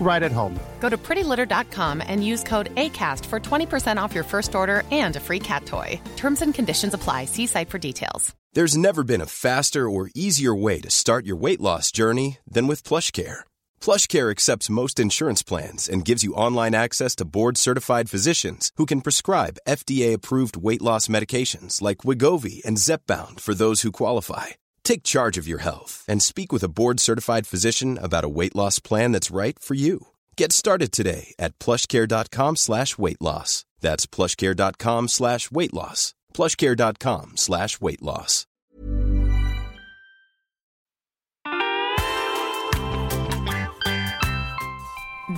right at home. Go to prettylitter.com and use code ACAST for 20% off your first order and a free cat toy. Terms and conditions apply. See site for details. There's never been a faster or easier way to start your weight loss journey than with PlushCare. PlushCare accepts most insurance plans and gives you online access to board-certified physicians who can prescribe FDA-approved weight loss medications like Wigovi and Zepbound for those who qualify. Take charge of your health and speak with a board-certified physician about a weight loss plan that's right for you. Get started today at plushcare.com slash weight loss. That's plushcare.com slash weight loss. plushcare.com slash weight loss.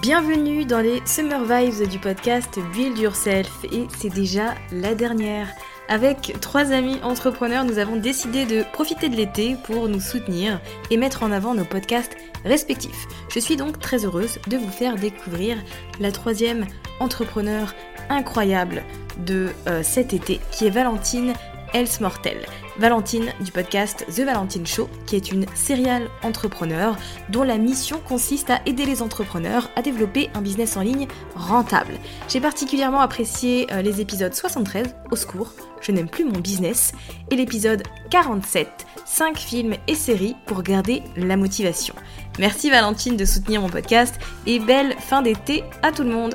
Bienvenue dans les Summer Vibes du podcast Build Yourself et c'est déjà la dernière. Avec trois amis entrepreneurs, nous avons décidé de profiter de l'été pour nous soutenir et mettre en avant nos podcasts respectifs. Je suis donc très heureuse de vous faire découvrir la troisième entrepreneur incroyable de euh, cet été, qui est Valentine Else Mortel. Valentine du podcast The Valentine Show, qui est une serial entrepreneur dont la mission consiste à aider les entrepreneurs à développer un business en ligne rentable. J'ai particulièrement apprécié euh, les épisodes 73, Au secours, je n'aime plus mon business, et l'épisode 47, 5 films et séries pour garder la motivation. Merci Valentine de soutenir mon podcast et belle fin d'été à tout le monde.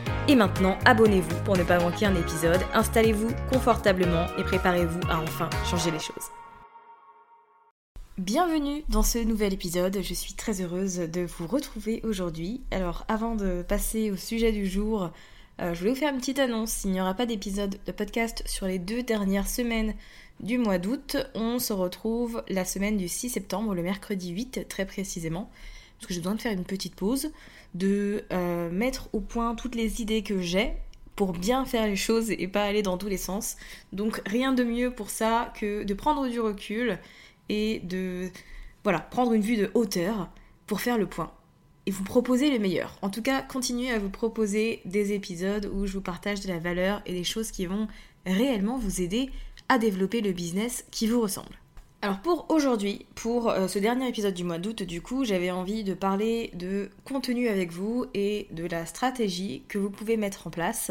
Et maintenant, abonnez-vous pour ne pas manquer un épisode, installez-vous confortablement et préparez-vous à enfin changer les choses. Bienvenue dans ce nouvel épisode, je suis très heureuse de vous retrouver aujourd'hui. Alors avant de passer au sujet du jour, euh, je voulais vous faire une petite annonce. Il n'y aura pas d'épisode de podcast sur les deux dernières semaines du mois d'août. On se retrouve la semaine du 6 septembre, le mercredi 8 très précisément, parce que j'ai besoin de faire une petite pause de euh, mettre au point toutes les idées que j'ai pour bien faire les choses et pas aller dans tous les sens. Donc rien de mieux pour ça que de prendre du recul et de voilà, prendre une vue de hauteur pour faire le point et vous proposer le meilleur. En tout cas, continuez à vous proposer des épisodes où je vous partage de la valeur et des choses qui vont réellement vous aider à développer le business qui vous ressemble. Alors pour aujourd'hui, pour euh, ce dernier épisode du mois d'août, du coup, j'avais envie de parler de contenu avec vous et de la stratégie que vous pouvez mettre en place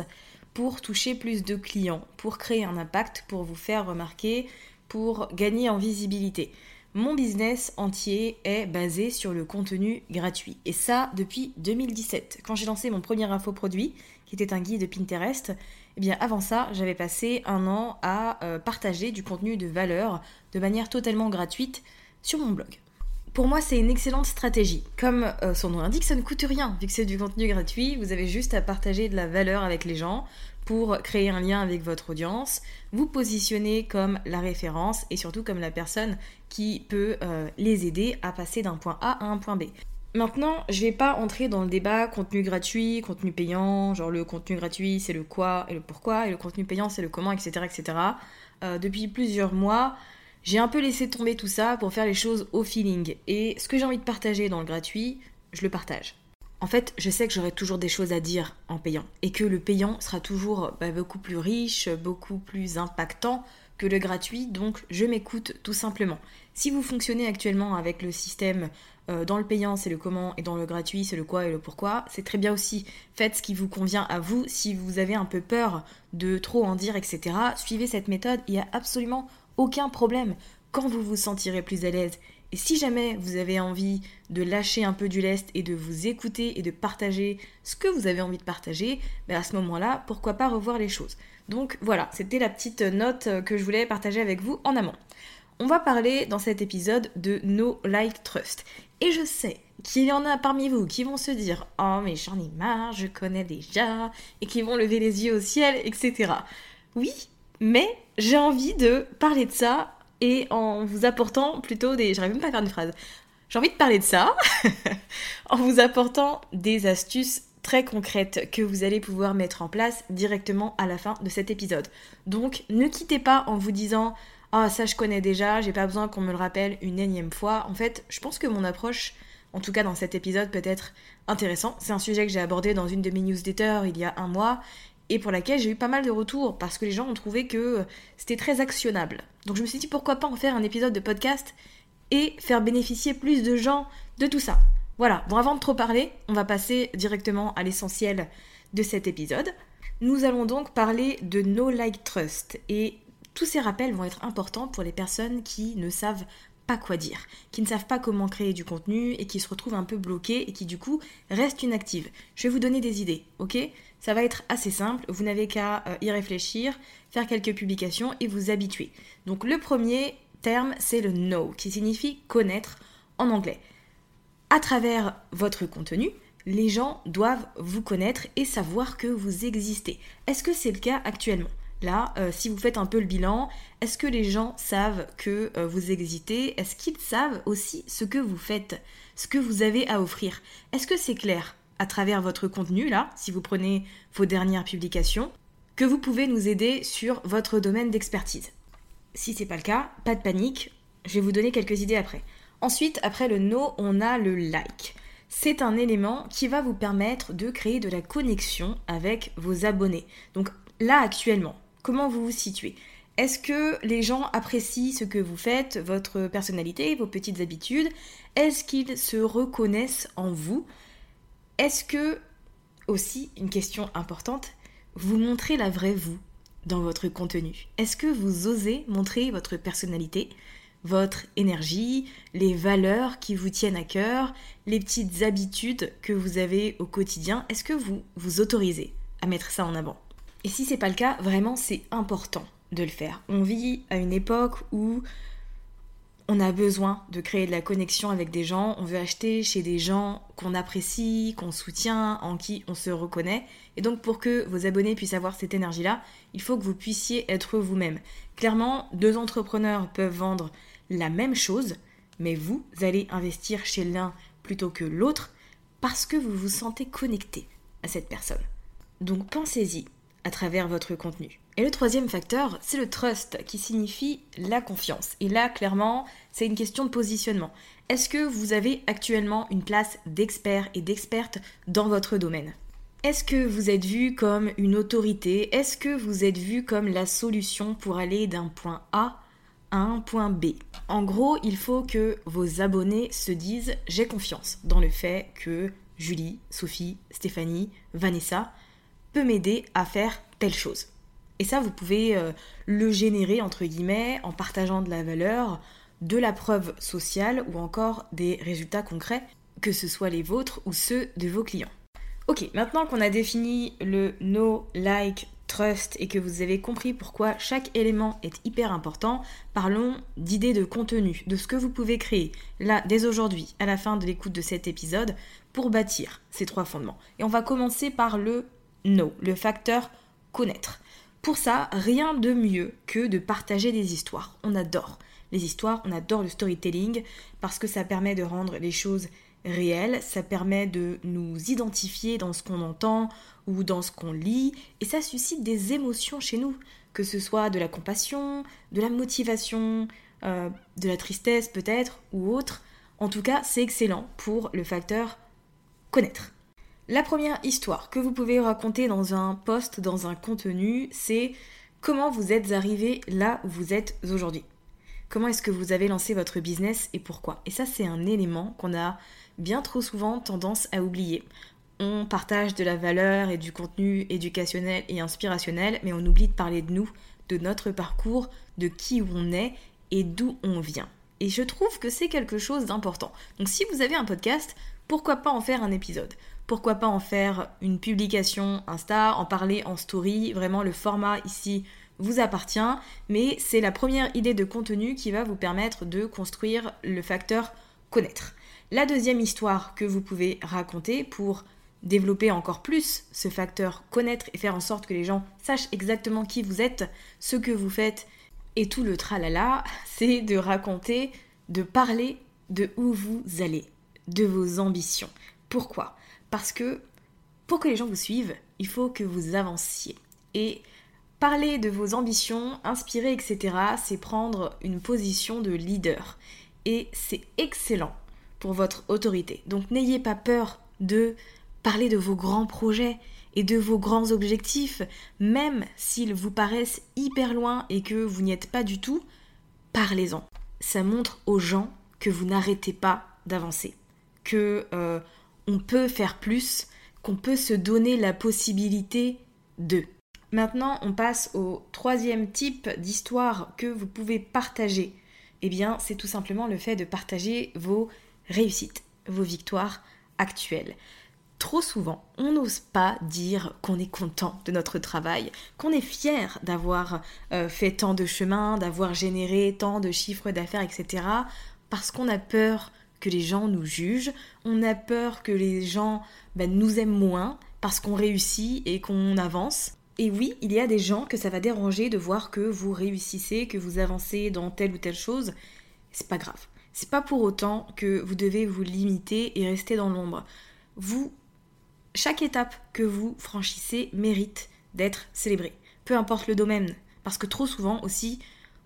pour toucher plus de clients, pour créer un impact, pour vous faire remarquer, pour gagner en visibilité. Mon business entier est basé sur le contenu gratuit. Et ça depuis 2017. Quand j'ai lancé mon premier infoproduit, qui était un guide Pinterest, eh bien avant ça, j'avais passé un an à euh, partager du contenu de valeur de manière totalement gratuite sur mon blog. Pour moi, c'est une excellente stratégie. Comme euh, son nom l'indique, ça ne coûte rien. Vu que c'est du contenu gratuit, vous avez juste à partager de la valeur avec les gens pour créer un lien avec votre audience, vous positionner comme la référence et surtout comme la personne qui peut euh, les aider à passer d'un point A à un point B. Maintenant, je vais pas entrer dans le débat contenu gratuit, contenu payant, genre le contenu gratuit c'est le quoi et le pourquoi, et le contenu payant c'est le comment, etc. etc. Euh, depuis plusieurs mois, j'ai un peu laissé tomber tout ça pour faire les choses au feeling. Et ce que j'ai envie de partager dans le gratuit, je le partage. En fait, je sais que j'aurai toujours des choses à dire en payant et que le payant sera toujours bah, beaucoup plus riche, beaucoup plus impactant que le gratuit, donc je m'écoute tout simplement. Si vous fonctionnez actuellement avec le système euh, dans le payant c'est le comment et dans le gratuit c'est le quoi et le pourquoi, c'est très bien aussi. Faites ce qui vous convient à vous. Si vous avez un peu peur de trop en dire, etc., suivez cette méthode, il n'y a absolument aucun problème. Quand vous vous sentirez plus à l'aise et si jamais vous avez envie de lâcher un peu du lest et de vous écouter et de partager ce que vous avez envie de partager, ben à ce moment-là, pourquoi pas revoir les choses. Donc voilà, c'était la petite note que je voulais partager avec vous en amont. On va parler dans cet épisode de No Like Trust. Et je sais qu'il y en a parmi vous qui vont se dire Oh, mais j'en ai marre, je connais déjà, et qui vont lever les yeux au ciel, etc. Oui, mais j'ai envie de parler de ça et en vous apportant plutôt des. J'arrive même pas à faire une phrase. J'ai envie de parler de ça en vous apportant des astuces très concrètes que vous allez pouvoir mettre en place directement à la fin de cet épisode. Donc ne quittez pas en vous disant ah ça je connais déjà, j'ai pas besoin qu'on me le rappelle une énième fois. En fait, je pense que mon approche, en tout cas dans cet épisode, peut être intéressant. C'est un sujet que j'ai abordé dans une de mes newsletters il y a un mois et pour laquelle j'ai eu pas mal de retours parce que les gens ont trouvé que c'était très actionnable. Donc je me suis dit pourquoi pas en faire un épisode de podcast et faire bénéficier plus de gens de tout ça. Voilà, bon avant de trop parler, on va passer directement à l'essentiel de cet épisode. Nous allons donc parler de No Like Trust et tous ces rappels vont être importants pour les personnes qui ne savent pas quoi dire, qui ne savent pas comment créer du contenu et qui se retrouvent un peu bloquées et qui du coup restent inactives. Je vais vous donner des idées, ok? Ça va être assez simple, vous n'avez qu'à euh, y réfléchir, faire quelques publications et vous habituer. Donc le premier terme, c'est le know, qui signifie connaître en anglais. À travers votre contenu, les gens doivent vous connaître et savoir que vous existez. Est-ce que c'est le cas actuellement? Là, euh, si vous faites un peu le bilan, est-ce que les gens savent que euh, vous existez? Est-ce qu'ils savent aussi ce que vous faites, ce que vous avez à offrir? Est-ce que c'est clair? À travers votre contenu, là, si vous prenez vos dernières publications, que vous pouvez nous aider sur votre domaine d'expertise Si c'est pas le cas, pas de panique, je vais vous donner quelques idées après. Ensuite, après le no, on a le like. C'est un élément qui va vous permettre de créer de la connexion avec vos abonnés. Donc là actuellement, Comment vous vous situez? Est-ce que les gens apprécient ce que vous faites, votre personnalité, vos petites habitudes? Est-ce qu'ils se reconnaissent en vous? Est-ce que, aussi, une question importante, vous montrez la vraie vous dans votre contenu? Est-ce que vous osez montrer votre personnalité, votre énergie, les valeurs qui vous tiennent à cœur, les petites habitudes que vous avez au quotidien? Est-ce que vous vous autorisez à mettre ça en avant? Et si c'est pas le cas, vraiment c'est important de le faire. On vit à une époque où on a besoin de créer de la connexion avec des gens, on veut acheter chez des gens qu'on apprécie, qu'on soutient, en qui on se reconnaît. Et donc pour que vos abonnés puissent avoir cette énergie-là, il faut que vous puissiez être vous-même. Clairement, deux entrepreneurs peuvent vendre la même chose, mais vous allez investir chez l'un plutôt que l'autre parce que vous vous sentez connecté à cette personne. Donc pensez-y, à travers votre contenu. Et le troisième facteur, c'est le trust, qui signifie la confiance. Et là, clairement, c'est une question de positionnement. Est-ce que vous avez actuellement une place d'expert et d'experte dans votre domaine? Est-ce que vous êtes vu comme une autorité? Est-ce que vous êtes vu comme la solution pour aller d'un point A à un point B? En gros, il faut que vos abonnés se disent j'ai confiance dans le fait que Julie, Sophie, Stéphanie, Vanessa peut m'aider à faire telle chose. Et ça, vous pouvez euh, le générer, entre guillemets, en partageant de la valeur, de la preuve sociale ou encore des résultats concrets, que ce soit les vôtres ou ceux de vos clients. Ok, maintenant qu'on a défini le no, like, trust et que vous avez compris pourquoi chaque élément est hyper important, parlons d'idées de contenu, de ce que vous pouvez créer là dès aujourd'hui, à la fin de l'écoute de cet épisode, pour bâtir ces trois fondements. Et on va commencer par le No, le facteur connaître. Pour ça, rien de mieux que de partager des histoires. On adore les histoires, on adore le storytelling parce que ça permet de rendre les choses réelles, ça permet de nous identifier dans ce qu'on entend ou dans ce qu'on lit et ça suscite des émotions chez nous, que ce soit de la compassion, de la motivation, euh, de la tristesse peut-être ou autre. En tout cas, c'est excellent pour le facteur connaître. La première histoire que vous pouvez raconter dans un post, dans un contenu, c'est comment vous êtes arrivé là où vous êtes aujourd'hui. Comment est-ce que vous avez lancé votre business et pourquoi? Et ça, c'est un élément qu'on a bien trop souvent tendance à oublier. On partage de la valeur et du contenu éducationnel et inspirationnel, mais on oublie de parler de nous, de notre parcours, de qui on est et d'où on vient. Et je trouve que c'est quelque chose d'important. Donc si vous avez un podcast, pourquoi pas en faire un épisode? Pourquoi pas en faire une publication Insta, en parler en story Vraiment, le format ici vous appartient, mais c'est la première idée de contenu qui va vous permettre de construire le facteur connaître. La deuxième histoire que vous pouvez raconter pour développer encore plus ce facteur connaître et faire en sorte que les gens sachent exactement qui vous êtes, ce que vous faites et tout le tralala, c'est de raconter, de parler de où vous allez de vos ambitions. Pourquoi? Parce que pour que les gens vous suivent, il faut que vous avanciez. Et parler de vos ambitions, inspirer, etc., c'est prendre une position de leader. Et c'est excellent pour votre autorité. Donc n'ayez pas peur de parler de vos grands projets et de vos grands objectifs, même s'ils vous paraissent hyper loin et que vous n'y êtes pas du tout, parlez-en. Ça montre aux gens que vous n'arrêtez pas d'avancer que euh, on peut faire plus, qu'on peut se donner la possibilité de. Maintenant, on passe au troisième type d'histoire que vous pouvez partager. Eh bien, c'est tout simplement le fait de partager vos réussites, vos victoires actuelles. Trop souvent, on n'ose pas dire qu'on est content de notre travail, qu'on est fier d'avoir euh, fait tant de chemin, d'avoir généré tant de chiffres d'affaires, etc. Parce qu'on a peur que les gens nous jugent, on a peur que les gens ben, nous aiment moins parce qu'on réussit et qu'on avance. Et oui, il y a des gens que ça va déranger de voir que vous réussissez, que vous avancez dans telle ou telle chose. C'est pas grave. C'est pas pour autant que vous devez vous limiter et rester dans l'ombre. Vous, chaque étape que vous franchissez mérite d'être célébrée. Peu importe le domaine. Parce que trop souvent aussi,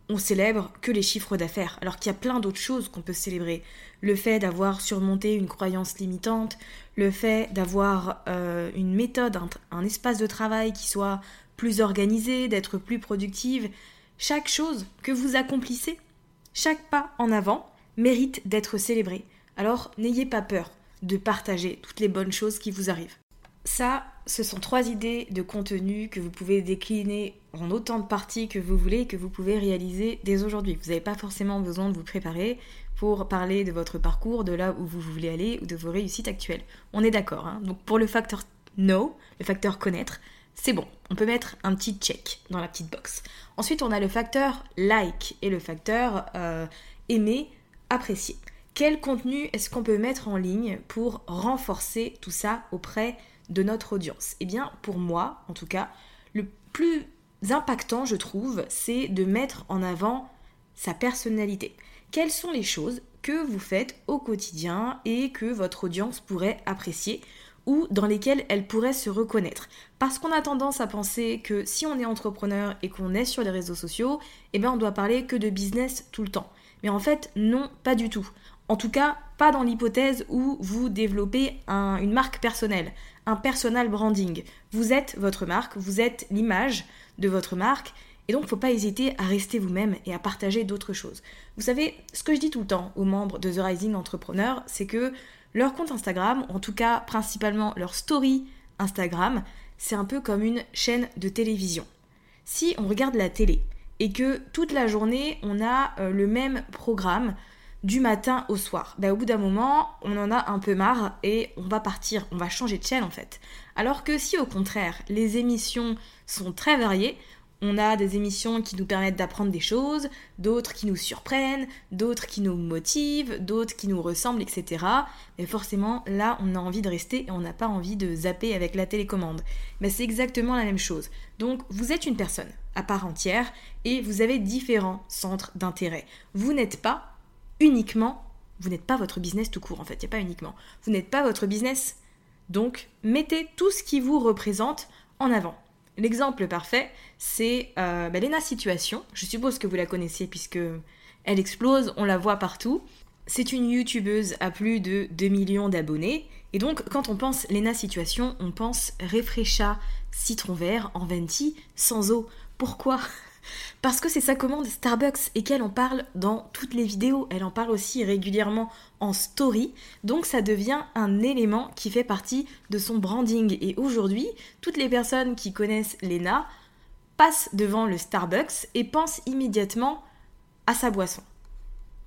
on célèbre que les chiffres d'affaires, alors qu'il y a plein d'autres choses qu'on peut célébrer. Le fait d'avoir surmonté une croyance limitante, le fait d'avoir euh, une méthode, un, espace de travail qui soit plus organisé, d'être plus productive. Chaque chose que vous accomplissez, chaque pas en avant, mérite d'être célébré. Alors n'ayez pas peur de partager toutes les bonnes choses qui vous arrivent. Ça, ce sont trois idées de contenu que vous pouvez décliner en autant de parties que vous voulez que vous pouvez réaliser dès aujourd'hui. Vous n'avez pas forcément besoin de vous préparer pour parler de votre parcours, de là où vous voulez aller ou de vos réussites actuelles. On est d'accord. Hein Donc pour le facteur know, le facteur connaître, c'est bon. On peut mettre un petit check dans la petite box. Ensuite, on a le facteur like et le facteur euh, aimer, apprécier. Quel contenu est-ce qu'on peut mettre en ligne pour renforcer tout ça auprès notre audience Eh bien, pour moi, en tout cas, le plus impactant, je trouve, c'est de mettre en avant sa personnalité. Quelles sont les choses que vous faites au quotidien et que votre audience pourrait apprécier ou dans lesquelles elle pourrait se reconnaître? Parce qu'on a tendance à penser que si on est entrepreneur et qu'on est sur les réseaux sociaux, eh bien on doit parler que de business tout le temps. Mais en fait, non, pas du tout. En tout cas, pas dans l'hypothèse où vous développez une marque personnelle, un personal branding. Vous êtes votre marque, vous êtes l'image de votre marque, et donc faut pas hésiter à rester vous-même et à partager d'autres choses. Vous savez, ce que je dis tout le temps aux membres de The Rising Entrepreneur, c'est que leur compte Instagram, en tout cas principalement leur story Instagram, c'est un peu comme une chaîne de télévision. Si on regarde la télé et que toute la journée on a euh, le même programme, du matin au soir. Ben, au bout d'un moment, on en a un peu marre et on va partir, on va changer de chaîne en fait. Alors que si au contraire, les émissions sont très variées, on a des émissions qui nous permettent d'apprendre des choses, d'autres qui nous surprennent, d'autres qui nous motivent, d'autres qui nous ressemblent, etc. Mais forcément, là, on a envie de rester et on n'a pas envie de zapper avec la télécommande. Mais c'est exactement la même chose. Donc, vous êtes une personne à part entière et vous avez différents centres d'intérêt. Vous n'êtes pas uniquement, vous n'êtes pas votre business tout court en fait, il n'y a pas uniquement. Vous n'êtes pas votre business. Donc, mettez tout ce qui vous représente en avant. L'exemple parfait, c'est euh, Lena Situation. Je suppose que vous la connaissez puisque elle explose, on la voit partout. c'est une youtubeuse à plus de 2 millions d'abonnés. Et donc, quand on pense Lena Situation, on pense Refresha citron vert en venti sans eau. Pourquoi? Parce que c'est sa commande Starbucks et qu'elle en parle dans toutes les vidéos. Elle en parle aussi régulièrement en story. Donc ça devient un élément qui fait partie de son branding. Et aujourd'hui, toutes les personnes qui connaissent Lena passent devant le Starbucks et pensent immédiatement à sa boisson.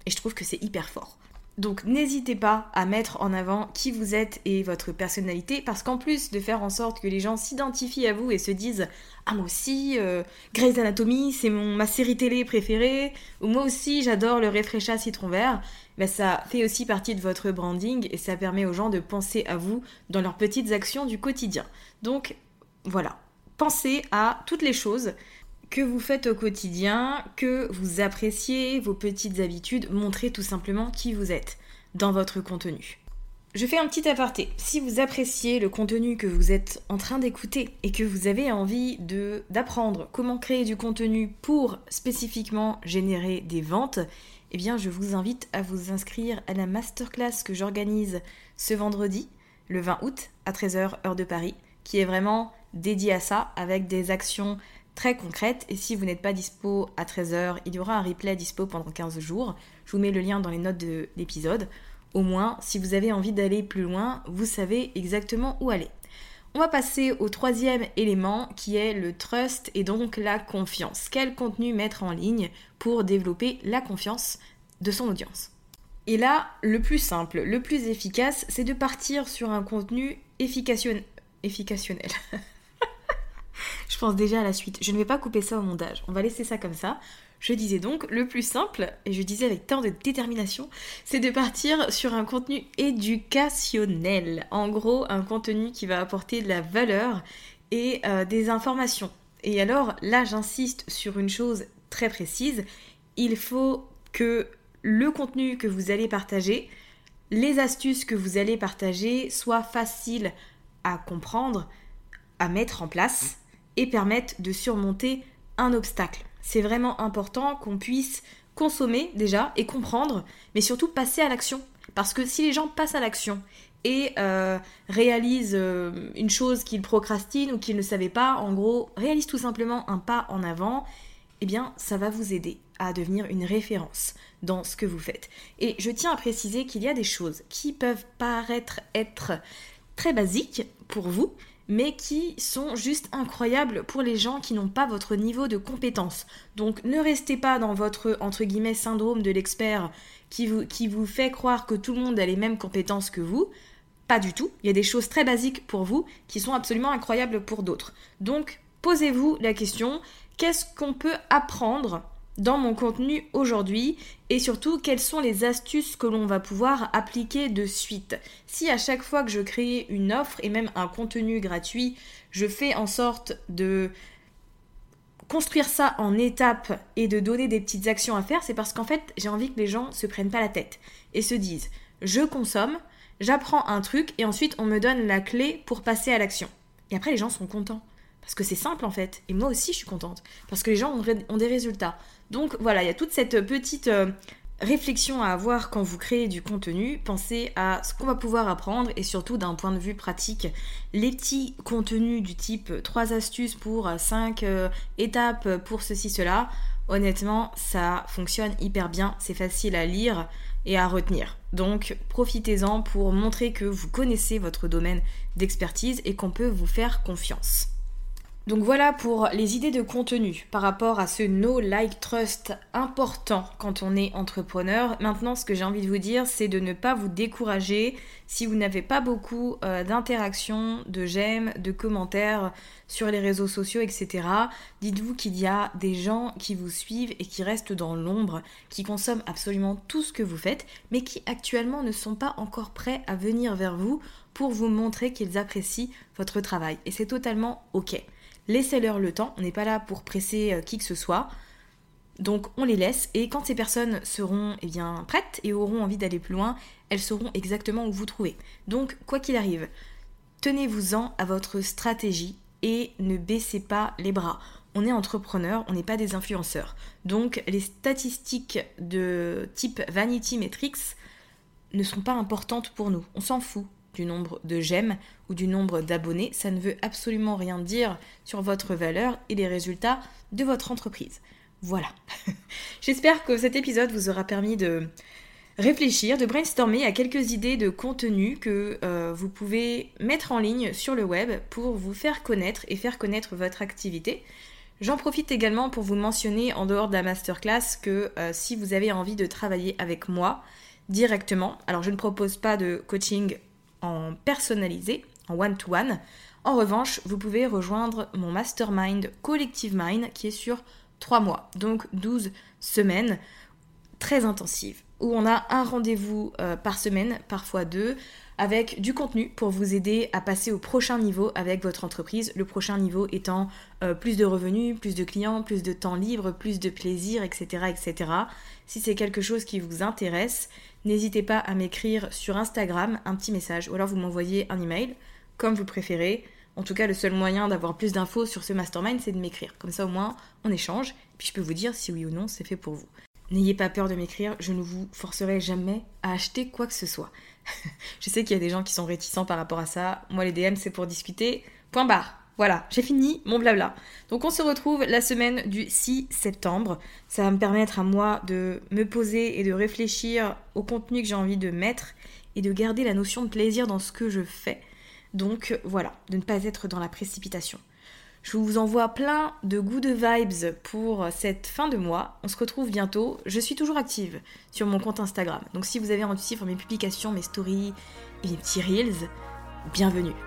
Et je trouve que c'est hyper fort. Donc n'hésitez pas à mettre en avant qui vous êtes et votre personnalité, parce qu'en plus de faire en sorte que les gens s'identifient à vous et se disent Ah moi aussi, euh, Grey's Anatomy, c'est ma série télé préférée, ou moi aussi j'adore le réfrécha citron vert, ben, ça fait aussi partie de votre branding et ça permet aux gens de penser à vous dans leurs petites actions du quotidien. Donc voilà, pensez à toutes les choses que vous faites au quotidien, que vous appréciez vos petites habitudes, montrez tout simplement qui vous êtes dans votre contenu. Je fais un petit aparté. Si vous appréciez le contenu que vous êtes en train d'écouter et que vous avez envie d'apprendre comment créer du contenu pour spécifiquement générer des ventes, eh bien je vous invite à vous inscrire à la masterclass que j'organise ce vendredi, le 20 août à 13h heure de Paris, qui est vraiment dédié à ça avec des actions très concrète. Et si vous n'êtes pas dispo à 13h, il y aura un replay dispo pendant 15 jours. Je vous mets le lien dans les notes de l'épisode. Au moins, si vous avez envie d'aller plus loin, vous savez exactement où aller. On va passer au troisième élément qui est le trust et donc la confiance. Quel contenu mettre en ligne pour développer la confiance de son audience? Et là, le plus simple, le plus efficace, c'est de partir sur un contenu efficationnel. Je pense déjà à la suite. Je ne vais pas couper ça au montage. On va laisser ça comme ça. Je disais donc, le plus simple, et je disais avec tant de détermination, c'est de partir sur un contenu éducationnel. En gros, un contenu qui va apporter de la valeur et euh, des informations. Et alors, là, j'insiste sur une chose très précise. Il faut que le contenu que vous allez partager, les astuces que vous allez partager soient faciles à comprendre, à mettre en place et permettent de surmonter un obstacle. C'est vraiment important qu'on puisse consommer déjà et comprendre, mais surtout passer à l'action. Parce que si les gens passent à l'action et euh, réalisent euh, une chose qu'ils procrastinent ou qu'ils ne savaient pas, en gros, réalisent tout simplement un pas en avant, eh bien, ça va vous aider à devenir une référence dans ce que vous faites. Et je tiens à préciser qu'il y a des choses qui peuvent paraître être très basiques pour vous, mais qui sont juste incroyables pour les gens qui n'ont pas votre niveau de compétence. Donc ne restez pas dans votre entre guillemets syndrome de l'expert qui vous, qui vous fait croire que tout le monde a les mêmes compétences que vous. Pas du tout. Il y a des choses très basiques pour vous qui sont absolument incroyables pour d'autres. Donc posez-vous la question, qu'est-ce qu'on peut apprendre dans mon contenu aujourd'hui et surtout quelles sont les astuces que l'on va pouvoir appliquer de suite. Si à chaque fois que je crée une offre et même un contenu gratuit, je fais en sorte de construire ça en étapes et de donner des petites actions à faire, c'est parce qu'en fait j'ai envie que les gens se prennent pas la tête et se disent je consomme, j'apprends un truc et ensuite on me donne la clé pour passer à l'action. Et après les gens sont contents. Parce que c'est simple en fait. Et moi aussi je suis contente. Parce que les gens ont, des résultats. Donc voilà, il y a toute cette petite euh, réflexion à avoir quand vous créez du contenu. Pensez à ce qu'on va pouvoir apprendre et surtout d'un point de vue pratique. Les petits contenus du type 3 astuces pour 5 euh, étapes pour ceci, cela. Honnêtement, ça fonctionne hyper bien. C'est facile à lire et à retenir. Donc profitez-en pour montrer que vous connaissez votre domaine d'expertise et qu'on peut vous faire confiance. Donc voilà pour les idées de contenu par rapport à ce no like trust important quand on est entrepreneur. Maintenant, ce que j'ai envie de vous dire, c'est de ne pas vous décourager si vous n'avez pas beaucoup euh, d'interactions, de j'aime, de commentaires sur les réseaux sociaux, etc. Dites-vous qu'il y a des gens qui vous suivent et qui restent dans l'ombre, qui consomment absolument tout ce que vous faites, mais qui actuellement ne sont pas encore prêts à venir vers vous pour vous montrer qu'ils apprécient votre travail. Et c'est totalement ok. Laissez-leur le temps, on n'est pas là pour presser euh, qui que ce soit. Donc on les laisse et quand ces personnes seront eh prêtes et auront envie d'aller plus loin, elles sauront exactement où vous trouvez. Donc quoi qu'il arrive, tenez-vous-en à votre stratégie et ne baissez pas les bras. on est entrepreneur, on n'est pas des influenceurs. Donc les statistiques de type Vanity Metrics ne sont pas importantes pour nous. On s'en fout du nombre de j'aime ou du nombre d'abonnés. Ça ne veut absolument rien dire sur votre valeur et les résultats de votre entreprise. Voilà. J'espère que cet épisode vous aura permis de réfléchir, de brainstormer à quelques idées de contenu que euh, vous pouvez mettre en ligne sur le web pour vous faire connaître et faire connaître votre activité. J'en profite également pour vous mentionner en dehors de la masterclass que euh, si vous avez envie de travailler avec moi directement, alors je ne propose pas de coaching en personnalisé, en one-to-one. En revanche, vous pouvez rejoindre mon mastermind Collective Mind qui est sur 3 mois, donc 12 semaines très intensives où on a un rendez-vous euh, par semaine, parfois deux, avec du contenu pour vous aider à passer au prochain niveau avec votre entreprise. Le prochain niveau étant euh, plus de revenus, plus de clients, plus de temps libre, plus de plaisir, etc. etc. Si c'est quelque chose qui vous intéresse, n'hésitez pas à m'écrire sur Instagram un petit message ou alors vous m'envoyez un email, comme vous préférez. En tout cas, le seul moyen d'avoir plus d'infos sur ce mastermind, c'est de m'écrire. Comme ça, au moins, on échange, puis je peux vous dire si oui ou non c'est fait pour vous. N'ayez pas peur de m'écrire, je ne vous forcerai jamais à acheter quoi que ce soit. je sais qu'il y a des gens qui sont réticents par rapport à ça. Moi, les DM, c'est pour discuter. Point barre. Voilà, j'ai fini mon blabla. Donc on se retrouve la semaine du 6 septembre. Ça va me permettre à moi de me poser et de réfléchir au contenu que j'ai envie de mettre et de garder la notion de plaisir dans ce que je fais. Donc voilà, de ne pas être dans la précipitation. Je vous envoie plein de goûts de vibes pour cette fin de mois. On se retrouve bientôt. Je suis toujours active sur mon compte Instagram. Donc si vous avez envie de suivre mes publications, mes stories et mes petits reels, bienvenue.